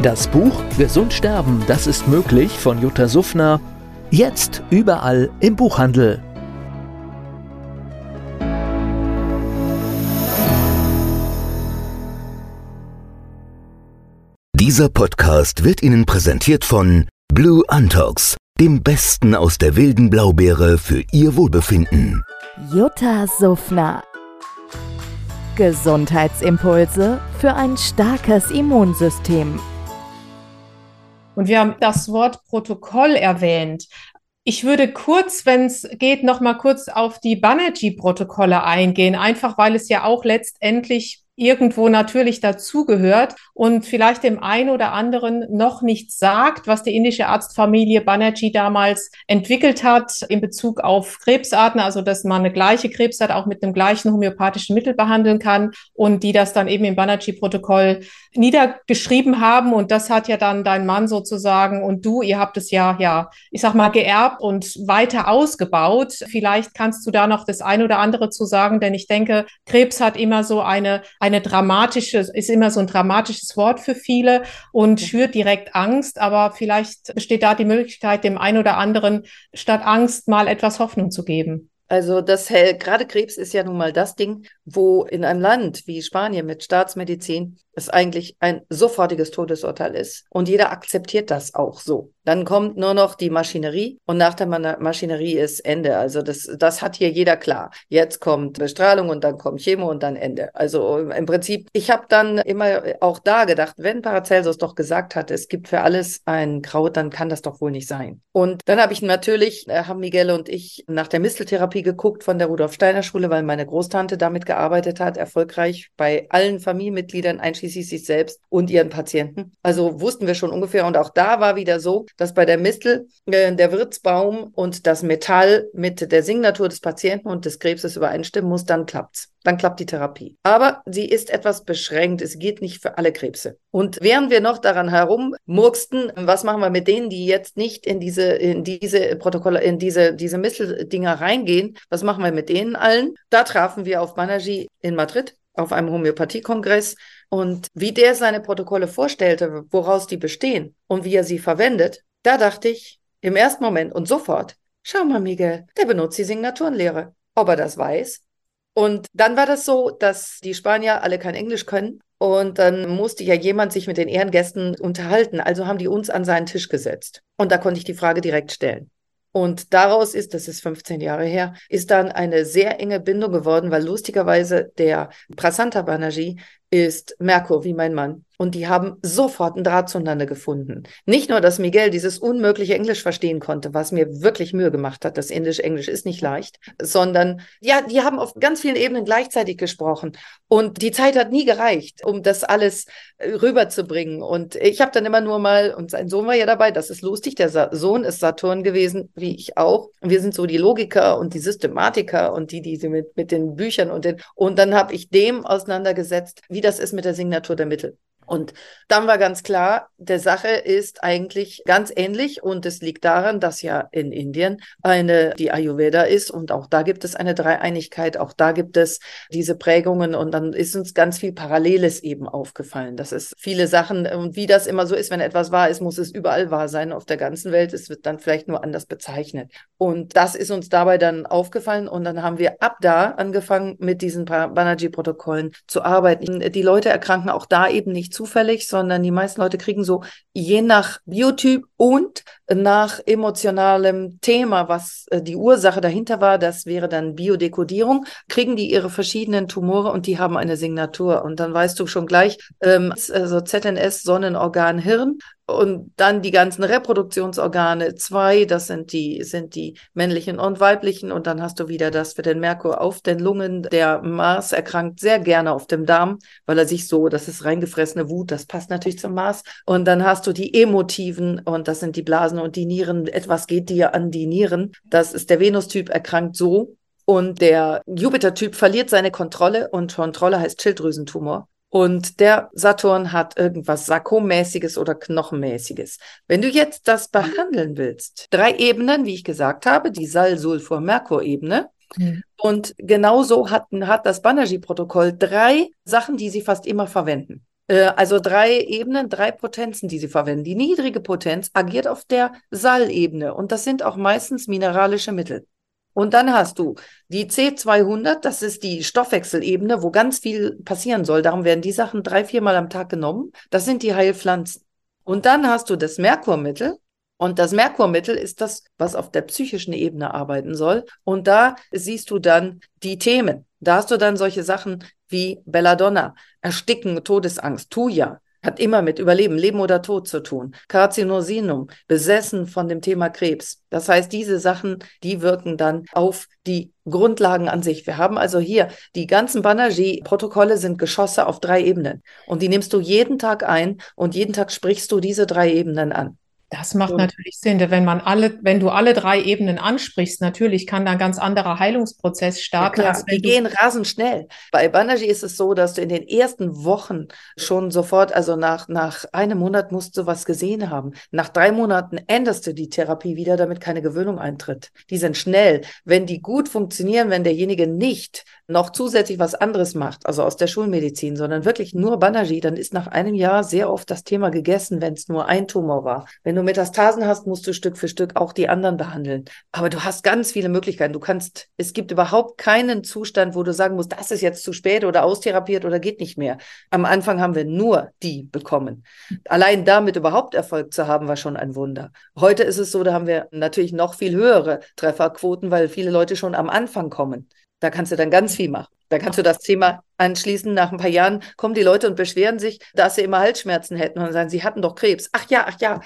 Das Buch Gesund sterben, das ist möglich von Jutta Suffner. Jetzt überall im Buchhandel. Dieser Podcast wird Ihnen präsentiert von Blue Antox, dem Besten aus der wilden Blaubeere für Ihr Wohlbefinden. Jutta Suffner. Gesundheitsimpulse für ein starkes Immunsystem. Und wir haben das Wort Protokoll erwähnt. Ich würde kurz, wenn es geht, noch mal kurz auf die Banerjee-Protokolle eingehen, einfach weil es ja auch letztendlich irgendwo natürlich dazugehört und vielleicht dem einen oder anderen noch nichts sagt, was die indische Arztfamilie Banerjee damals entwickelt hat in Bezug auf Krebsarten, also dass man eine gleiche Krebsart auch mit einem gleichen homöopathischen Mittel behandeln kann und die das dann eben im Banerjee-Protokoll niedergeschrieben haben und das hat ja dann dein Mann sozusagen und du, ihr habt es ja, ja, ich sag mal, geerbt und weiter ausgebaut. Vielleicht kannst du da noch das ein oder andere zu sagen, denn ich denke, Krebs hat immer so eine, eine dramatische, ist immer so ein dramatisches Wort für viele und schürt direkt Angst, aber vielleicht besteht da die Möglichkeit, dem einen oder anderen statt Angst mal etwas Hoffnung zu geben. Also das gerade Krebs ist ja nun mal das Ding, wo in einem Land wie Spanien mit Staatsmedizin es eigentlich ein sofortiges Todesurteil ist. Und jeder akzeptiert das auch so. Dann kommt nur noch die Maschinerie und nach der Maschinerie ist Ende. Also das, das hat hier jeder klar. Jetzt kommt Bestrahlung und dann kommt Chemo und dann Ende. Also im Prinzip, ich habe dann immer auch da gedacht, wenn Paracelsus doch gesagt hat, es gibt für alles ein Kraut, dann kann das doch wohl nicht sein. Und dann habe ich natürlich, äh, haben Miguel und ich nach der Misteltherapie geguckt von der Rudolf Steiner Schule, weil meine Großtante damit gearbeitet hat, erfolgreich bei allen Familienmitgliedern, einschließlich sich selbst und ihren Patienten. Also wussten wir schon ungefähr. Und auch da war wieder so, dass bei der Mistel äh, der Wirtsbaum und das Metall mit der Signatur des Patienten und des Krebses übereinstimmen muss, dann klappt's. Dann klappt die Therapie. Aber sie ist etwas beschränkt. Es geht nicht für alle Krebse. Und während wir noch daran herummurksten, was machen wir mit denen, die jetzt nicht in diese, in diese Protokolle, in diese, diese Misteldinger reingehen, was machen wir mit denen allen? Da trafen wir auf Banerjee in Madrid auf einem Homöopathiekongress und wie der seine Protokolle vorstellte, woraus die bestehen und wie er sie verwendet, da dachte ich im ersten Moment und sofort, schau mal, Miguel, der benutzt die Signaturenlehre. Ob er das weiß? Und dann war das so, dass die Spanier alle kein Englisch können und dann musste ja jemand sich mit den Ehrengästen unterhalten. Also haben die uns an seinen Tisch gesetzt. Und da konnte ich die Frage direkt stellen. Und daraus ist, das ist 15 Jahre her, ist dann eine sehr enge Bindung geworden, weil lustigerweise der Prasanta Banerjee ist Merkur, wie mein Mann. Und die haben sofort einen Draht zueinander gefunden. Nicht nur, dass Miguel dieses unmögliche Englisch verstehen konnte, was mir wirklich Mühe gemacht hat. Das Indisch-Englisch ist nicht leicht, sondern ja, die haben auf ganz vielen Ebenen gleichzeitig gesprochen. Und die Zeit hat nie gereicht, um das alles äh, rüberzubringen. Und ich habe dann immer nur mal, und sein Sohn war ja dabei, das ist lustig, der Sa Sohn ist Saturn gewesen, wie ich auch. Wir sind so die Logiker und die Systematiker und die, die mit, mit den Büchern und den, und dann habe ich dem auseinandergesetzt, wie das ist mit der Signatur der Mittel. Und dann war ganz klar, der Sache ist eigentlich ganz ähnlich und es liegt daran, dass ja in Indien eine die Ayurveda ist und auch da gibt es eine Dreieinigkeit, auch da gibt es diese Prägungen und dann ist uns ganz viel Paralleles eben aufgefallen. Das ist viele Sachen und wie das immer so ist, wenn etwas wahr ist, muss es überall wahr sein auf der ganzen Welt. Es wird dann vielleicht nur anders bezeichnet. Und das ist uns dabei dann aufgefallen und dann haben wir ab da angefangen mit diesen Banerjee-Protokollen zu arbeiten. Die Leute erkranken auch da eben nicht zufällig, sondern die meisten Leute kriegen so je nach Biotyp und nach emotionalem Thema, was äh, die Ursache dahinter war, das wäre dann Biodekodierung, kriegen die ihre verschiedenen Tumore und die haben eine Signatur. Und dann weißt du schon gleich, ähm, also ZNS, Sonnenorgan, Hirn und dann die ganzen Reproduktionsorgane, zwei, das sind die, sind die männlichen und weiblichen. Und dann hast du wieder das für den Merkur auf den Lungen. Der Mars erkrankt sehr gerne auf dem Darm, weil er sich so, das ist reingefressene Wut, das passt natürlich zum Mars. Und dann hast du die emotiven und das sind die Blasen und die Nieren. Etwas geht dir an die Nieren. Das ist der Venus-Typ erkrankt so. Und der Jupiter-Typ verliert seine Kontrolle und Kontrolle heißt Schilddrüsentumor. Und der Saturn hat irgendwas Sarkommäßiges oder Knochenmäßiges. Wenn du jetzt das behandeln willst, drei Ebenen, wie ich gesagt habe, die Sal-Sulfur-Merkur-Ebene. Mhm. Und genauso hat, hat das Banerjee-Protokoll drei Sachen, die sie fast immer verwenden. Äh, also drei Ebenen, drei Potenzen, die sie verwenden. Die niedrige Potenz agiert auf der Sal-Ebene und das sind auch meistens mineralische Mittel. Und dann hast du die C200, das ist die Stoffwechselebene, wo ganz viel passieren soll. Darum werden die Sachen drei, viermal am Tag genommen. Das sind die Heilpflanzen. Und dann hast du das Merkurmittel. Und das Merkurmittel ist das, was auf der psychischen Ebene arbeiten soll. Und da siehst du dann die Themen. Da hast du dann solche Sachen wie Belladonna, Ersticken, Todesangst, Tuya, hat immer mit Überleben, Leben oder Tod zu tun. Carcinosinum, besessen von dem Thema Krebs. Das heißt, diese Sachen, die wirken dann auf die Grundlagen an sich. Wir haben also hier die ganzen Banerjee-Protokolle sind Geschosse auf drei Ebenen. Und die nimmst du jeden Tag ein und jeden Tag sprichst du diese drei Ebenen an. Das macht natürlich Sinn, wenn man alle, wenn du alle drei Ebenen ansprichst, natürlich kann da ein ganz anderer Heilungsprozess starten. Ja, die gehen rasend schnell. Bei Banerjee ist es so, dass du in den ersten Wochen schon sofort, also nach, nach einem Monat musst du was gesehen haben. Nach drei Monaten änderst du die Therapie wieder, damit keine Gewöhnung eintritt. Die sind schnell. Wenn die gut funktionieren, wenn derjenige nicht noch zusätzlich was anderes macht, also aus der Schulmedizin, sondern wirklich nur Banerjee, dann ist nach einem Jahr sehr oft das Thema gegessen, wenn es nur ein Tumor war. Wenn du du Metastasen hast, musst du Stück für Stück auch die anderen behandeln. Aber du hast ganz viele Möglichkeiten. Du kannst, es gibt überhaupt keinen Zustand, wo du sagen musst, das ist jetzt zu spät oder austherapiert oder geht nicht mehr. Am Anfang haben wir nur die bekommen. Allein damit überhaupt Erfolg zu haben, war schon ein Wunder. Heute ist es so, da haben wir natürlich noch viel höhere Trefferquoten, weil viele Leute schon am Anfang kommen. Da kannst du dann ganz viel machen. Da kannst du das Thema anschließen. Nach ein paar Jahren kommen die Leute und beschweren sich, dass sie immer Halsschmerzen hätten und sagen, sie hatten doch Krebs. Ach ja, ach ja.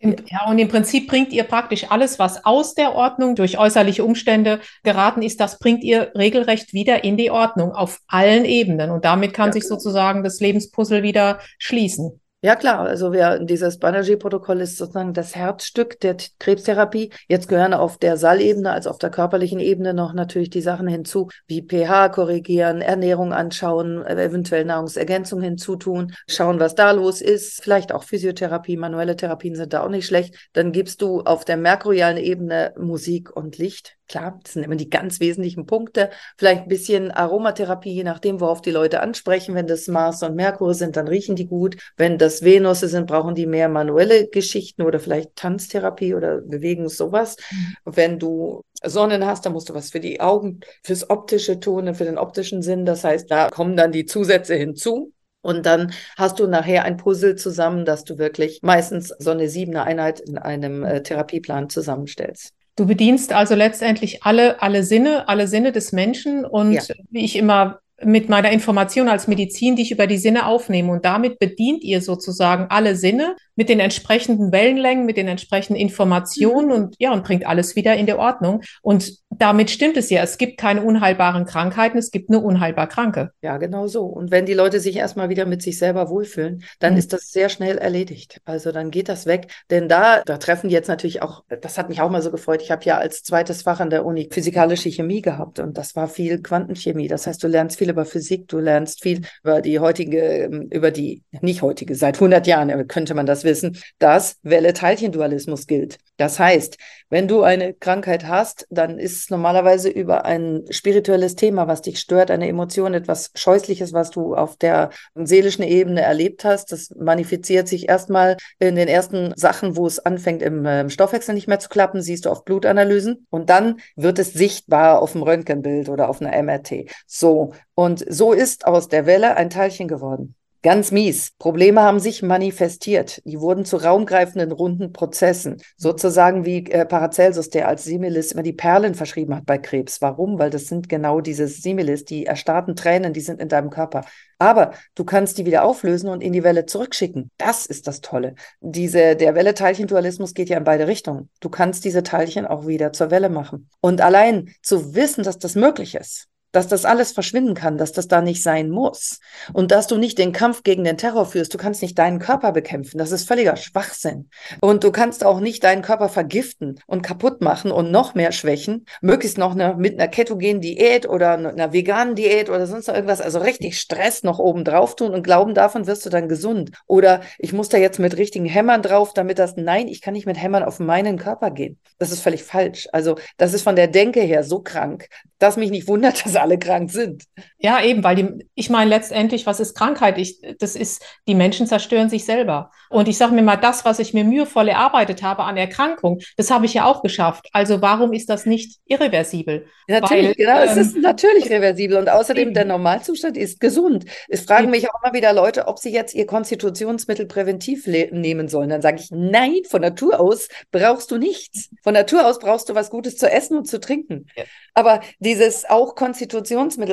Ja, und im Prinzip bringt ihr praktisch alles, was aus der Ordnung durch äußerliche Umstände geraten ist, das bringt ihr regelrecht wieder in die Ordnung auf allen Ebenen. Und damit kann ja, sich sozusagen das Lebenspuzzle wieder schließen. Ja, klar. Also wir, dieses Banerjee-Protokoll ist sozusagen das Herzstück der Krebstherapie. Jetzt gehören auf der Saalebene, also auf der körperlichen Ebene noch natürlich die Sachen hinzu, wie pH korrigieren, Ernährung anschauen, eventuell Nahrungsergänzung hinzutun, schauen, was da los ist. Vielleicht auch Physiotherapie, manuelle Therapien sind da auch nicht schlecht. Dann gibst du auf der merkurialen Ebene Musik und Licht. Klar, das sind immer die ganz wesentlichen Punkte. Vielleicht ein bisschen Aromatherapie, je nachdem, worauf die Leute ansprechen. Wenn das Mars und Merkur sind, dann riechen die gut. Wenn das Venus sind, brauchen die mehr manuelle Geschichten oder vielleicht Tanztherapie oder Bewegung, sowas. Mhm. Wenn du Sonnen hast, dann musst du was für die Augen, fürs Optische tun, für den optischen Sinn. Das heißt, da kommen dann die Zusätze hinzu. Und dann hast du nachher ein Puzzle zusammen, dass du wirklich meistens so eine siebene Einheit in einem äh, Therapieplan zusammenstellst. Du bedienst also letztendlich alle, alle Sinne, alle Sinne des Menschen und ja. wie ich immer mit meiner Information als Medizin, die ich über die Sinne aufnehme. Und damit bedient ihr sozusagen alle Sinne mit den entsprechenden Wellenlängen, mit den entsprechenden Informationen und ja, und bringt alles wieder in die Ordnung. Und damit stimmt es ja. Es gibt keine unheilbaren Krankheiten, es gibt nur unheilbar Kranke. Ja, genau so. Und wenn die Leute sich erstmal wieder mit sich selber wohlfühlen, dann mhm. ist das sehr schnell erledigt. Also dann geht das weg. Denn da, da treffen die jetzt natürlich auch, das hat mich auch mal so gefreut. Ich habe ja als zweites Fach an der Uni physikalische Chemie gehabt und das war viel Quantenchemie. Das heißt, du lernst viel über Physik, du lernst viel über die heutige, ähm, über die, nicht heutige, seit 100 Jahren könnte man das wissen, dass Welle-Teilchen-Dualismus gilt. Das heißt, wenn du eine Krankheit hast, dann ist es normalerweise über ein spirituelles Thema, was dich stört, eine Emotion, etwas Scheußliches, was du auf der seelischen Ebene erlebt hast. Das manifestiert sich erstmal in den ersten Sachen, wo es anfängt, im, im Stoffwechsel nicht mehr zu klappen, siehst du auf Blutanalysen und dann wird es sichtbar auf dem Röntgenbild oder auf einer MRT. So. Und so ist aus der Welle ein Teilchen geworden. Ganz mies. Probleme haben sich manifestiert. Die wurden zu raumgreifenden runden Prozessen. Sozusagen wie äh, Paracelsus, der als Similis immer die Perlen verschrieben hat bei Krebs. Warum? Weil das sind genau diese Similis, die erstarrten Tränen, die sind in deinem Körper. Aber du kannst die wieder auflösen und in die Welle zurückschicken. Das ist das Tolle. Diese, der Welle-Teilchen-Dualismus geht ja in beide Richtungen. Du kannst diese Teilchen auch wieder zur Welle machen. Und allein zu wissen, dass das möglich ist, dass das alles verschwinden kann, dass das da nicht sein muss und dass du nicht den Kampf gegen den Terror führst. Du kannst nicht deinen Körper bekämpfen. Das ist völliger Schwachsinn. Und du kannst auch nicht deinen Körper vergiften und kaputt machen und noch mehr schwächen. Möglichst noch eine, mit einer ketogenen Diät oder einer veganen Diät oder sonst noch irgendwas. Also richtig Stress noch oben drauf tun und glauben, davon wirst du dann gesund. Oder ich muss da jetzt mit richtigen Hämmern drauf, damit das, nein, ich kann nicht mit Hämmern auf meinen Körper gehen. Das ist völlig falsch. Also das ist von der Denke her so krank, dass mich nicht wundert, dass alle krank sind. Ja, eben, weil die, ich meine letztendlich, was ist Krankheit? Ich, das ist, die Menschen zerstören sich selber. Und ich sage mir mal, das, was ich mir mühevoll erarbeitet habe an Erkrankung, das habe ich ja auch geschafft. Also warum ist das nicht irreversibel? Natürlich, Weil, genau, ähm, es ist natürlich reversibel und außerdem eben. der Normalzustand ist gesund. Es fragen eben. mich auch immer wieder Leute, ob sie jetzt ihr Konstitutionsmittel präventiv nehmen sollen. Dann sage ich, nein, von Natur aus brauchst du nichts. Von Natur aus brauchst du was Gutes zu essen und zu trinken. Ja. Aber dieses auch Konstitutionsmittel,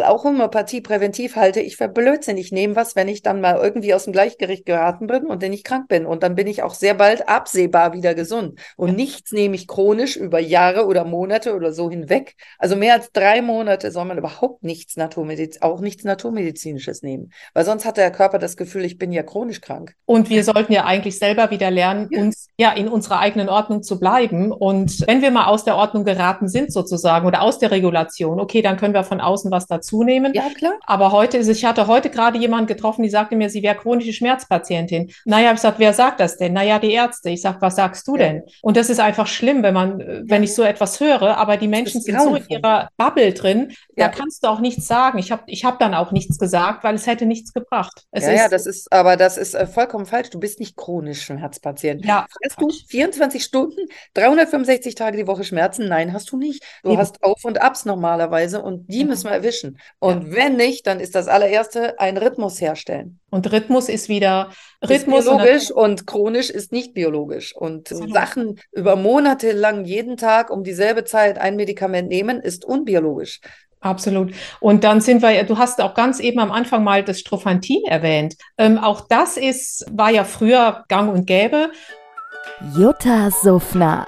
auch Homöopathie präventiv halte ich für Blödsinn. Ich nehme was, wenn ich dann mal irgendwie aus dem Gleichgewicht geraten bin und dann ich krank bin. Und dann bin ich auch sehr bald absehbar wieder gesund. Und ja. nichts nehme ich chronisch über Jahre oder Monate oder so hinweg. Also mehr als drei Monate soll man überhaupt nichts Naturmediz auch nichts Naturmedizinisches nehmen. Weil sonst hat der Körper das Gefühl, ich bin ja chronisch krank. Und wir sollten ja eigentlich selber wieder lernen, ja. uns ja in unserer eigenen Ordnung zu bleiben. Und wenn wir mal aus der Ordnung geraten sind sozusagen oder aus der Regulation. Okay, dann können wir von außen was dazu nehmen. Ja, klar. Aber heute ist, ich hatte heute gerade jemanden getroffen, die sagte mir, sie wäre chronische Schmerzpatientin. Naja, ich gesagt, wer sagt das denn? Naja, die Ärzte. Ich sage, was sagst du ja. denn? Und das ist einfach schlimm, wenn man, wenn ich so etwas höre, aber die Menschen sind so in ihrer Bubble drin, ja. da kannst du auch nichts sagen. Ich habe ich hab dann auch nichts gesagt, weil es hätte nichts gebracht. Es ja, ist, ja, das ist, aber das ist äh, vollkommen falsch. Du bist nicht chronisch Schmerzpatient. Ja. Hast du 24 Stunden, 365 Tage die Woche Schmerzen? Nein, hast du nicht. Du Eben. hast Auf- und Abs normalerweise und die. Müssen wir erwischen. Und ja. wenn nicht, dann ist das allererste ein Rhythmus herstellen. Und Rhythmus ist wieder Rhythmus. Ist biologisch und, und, chronisch ist nicht biologisch. Und Absolut. Sachen über Monate lang jeden Tag um dieselbe Zeit ein Medikament nehmen, ist unbiologisch. Absolut. Und dann sind wir, du hast auch ganz eben am Anfang mal das Strophantin erwähnt. Ähm, auch das ist, war ja früher gang und gäbe. Jutta Suffner